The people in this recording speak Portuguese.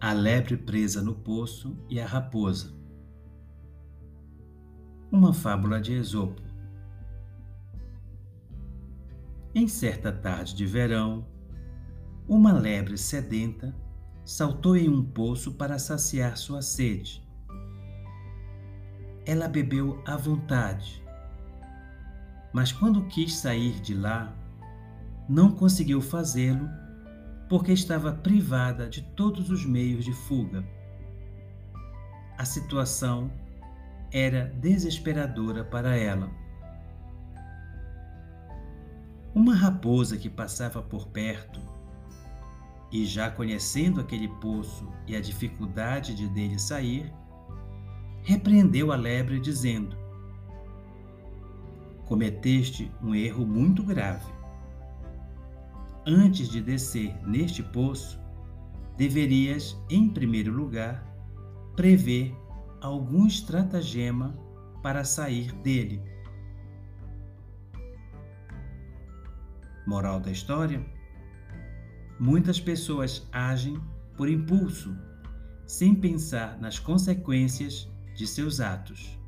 A lebre presa no poço e a raposa. Uma fábula de Esopo. Em certa tarde de verão, uma lebre sedenta saltou em um poço para saciar sua sede. Ela bebeu à vontade, mas quando quis sair de lá, não conseguiu fazê-lo porque estava privada de todos os meios de fuga. A situação era desesperadora para ela. Uma raposa que passava por perto e já conhecendo aquele poço e a dificuldade de dele sair, repreendeu a lebre, dizendo: Cometeste um erro muito grave. Antes de descer neste poço, deverias, em primeiro lugar, prever algum estratagema para sair dele. Moral da história? Muitas pessoas agem por impulso, sem pensar nas consequências de seus atos.